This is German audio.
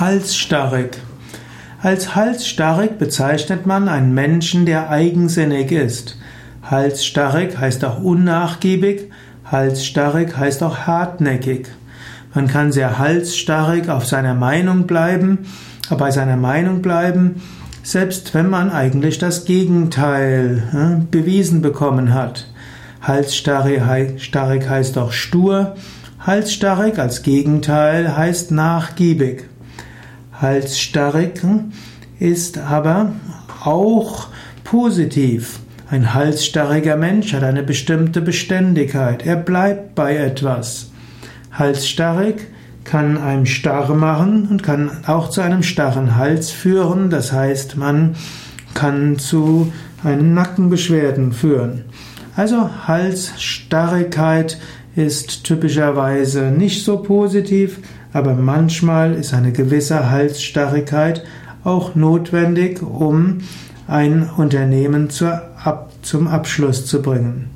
Halsstarrig. Als halsstarrig bezeichnet man einen Menschen, der eigensinnig ist. Halsstarrig heißt auch unnachgiebig, halsstarrig heißt auch hartnäckig. Man kann sehr halsstarrig auf seiner Meinung bleiben, bei seiner Meinung bleiben, selbst wenn man eigentlich das Gegenteil äh, bewiesen bekommen hat. Halsstarrig heißt auch stur, halsstarrig als Gegenteil heißt nachgiebig. Halsstarrig ist aber auch positiv. Ein halsstarriger Mensch hat eine bestimmte Beständigkeit. Er bleibt bei etwas. Halsstarrig kann einem starr machen und kann auch zu einem starren Hals führen. Das heißt, man kann zu einen Nackenbeschwerden führen. Also Halsstarrigkeit ist typischerweise nicht so positiv, aber manchmal ist eine gewisse Halsstarrigkeit auch notwendig, um ein Unternehmen zum Abschluss zu bringen.